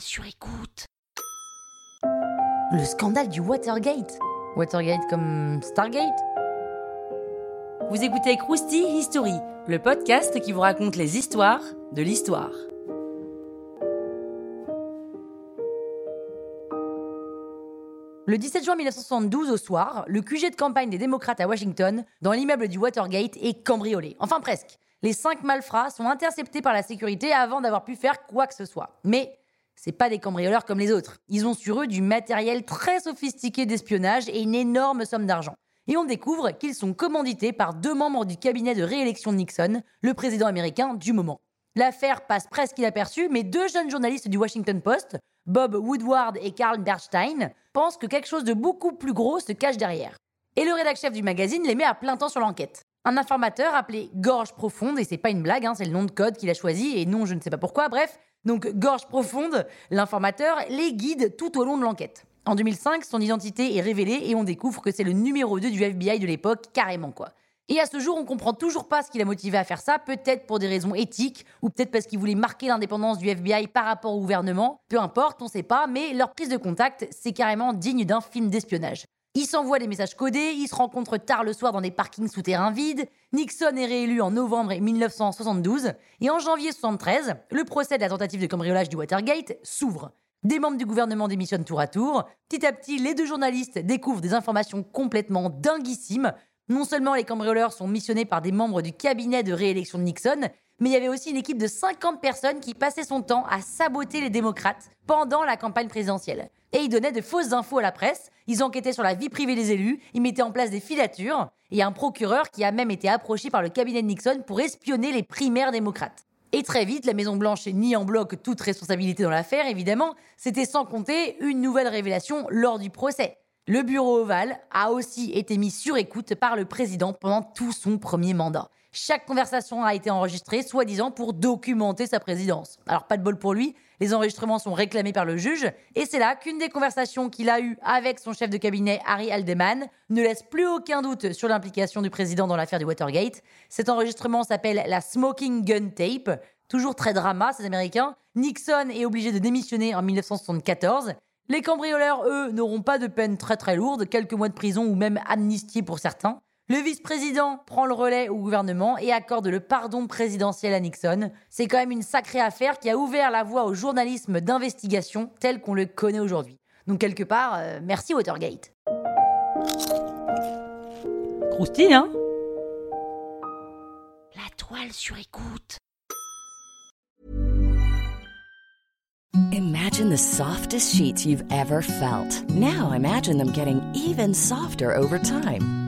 sur écoute. Le scandale du Watergate. Watergate comme Stargate Vous écoutez Krusty History, le podcast qui vous raconte les histoires de l'histoire. Le 17 juin 1972 au soir, le QG de campagne des démocrates à Washington, dans l'immeuble du Watergate, est cambriolé. Enfin presque. Les cinq malfrats sont interceptés par la sécurité avant d'avoir pu faire quoi que ce soit. Mais c'est pas des cambrioleurs comme les autres. Ils ont sur eux du matériel très sophistiqué d'espionnage et une énorme somme d'argent. Et on découvre qu'ils sont commandités par deux membres du cabinet de réélection de Nixon, le président américain du moment. L'affaire passe presque inaperçue, mais deux jeunes journalistes du Washington Post, Bob Woodward et Carl Bernstein, pensent que quelque chose de beaucoup plus gros se cache derrière. Et le rédacteur chef du magazine les met à plein temps sur l'enquête. Un informateur appelé Gorge Profonde, et c'est pas une blague, hein, c'est le nom de code qu'il a choisi, et non, je ne sais pas pourquoi, bref, donc Gorge Profonde, l'informateur, les guide tout au long de l'enquête. En 2005, son identité est révélée et on découvre que c'est le numéro 2 du FBI de l'époque, carrément quoi. Et à ce jour, on comprend toujours pas ce qui l'a motivé à faire ça, peut-être pour des raisons éthiques, ou peut-être parce qu'il voulait marquer l'indépendance du FBI par rapport au gouvernement, peu importe, on sait pas, mais leur prise de contact, c'est carrément digne d'un film d'espionnage. Ils s'envoient des messages codés, ils se rencontrent tard le soir dans des parkings souterrains vides, Nixon est réélu en novembre 1972, et en janvier 73, le procès de la tentative de cambriolage du Watergate s'ouvre. Des membres du gouvernement démissionnent tour à tour. Petit à petit, les deux journalistes découvrent des informations complètement dinguissimes, non seulement les cambrioleurs sont missionnés par des membres du cabinet de réélection de Nixon, mais il y avait aussi une équipe de 50 personnes qui passaient son temps à saboter les démocrates pendant la campagne présidentielle. Et ils donnaient de fausses infos à la presse, ils enquêtaient sur la vie privée des élus, ils mettaient en place des filatures, et un procureur qui a même été approché par le cabinet de Nixon pour espionner les primaires démocrates. Et très vite, la Maison-Blanche nie en bloc toute responsabilité dans l'affaire, évidemment, c'était sans compter une nouvelle révélation lors du procès. Le bureau ovale a aussi été mis sur écoute par le président pendant tout son premier mandat. Chaque conversation a été enregistrée, soi-disant pour documenter sa présidence. Alors pas de bol pour lui, les enregistrements sont réclamés par le juge, et c'est là qu'une des conversations qu'il a eues avec son chef de cabinet Harry Aldeman ne laisse plus aucun doute sur l'implication du président dans l'affaire du Watergate. Cet enregistrement s'appelle la Smoking Gun Tape, toujours très drama ces Américains. Nixon est obligé de démissionner en 1974. Les cambrioleurs, eux, n'auront pas de peine très très lourde, quelques mois de prison ou même amnistie pour certains. Le vice-président prend le relais au gouvernement et accorde le pardon présidentiel à Nixon. C'est quand même une sacrée affaire qui a ouvert la voie au journalisme d'investigation tel qu'on le connaît aujourd'hui. Donc quelque part, euh, merci Watergate. Croustille, hein? La toile sur écoute. Imagine the softest sheets you've ever felt. Now imagine them getting even softer over time.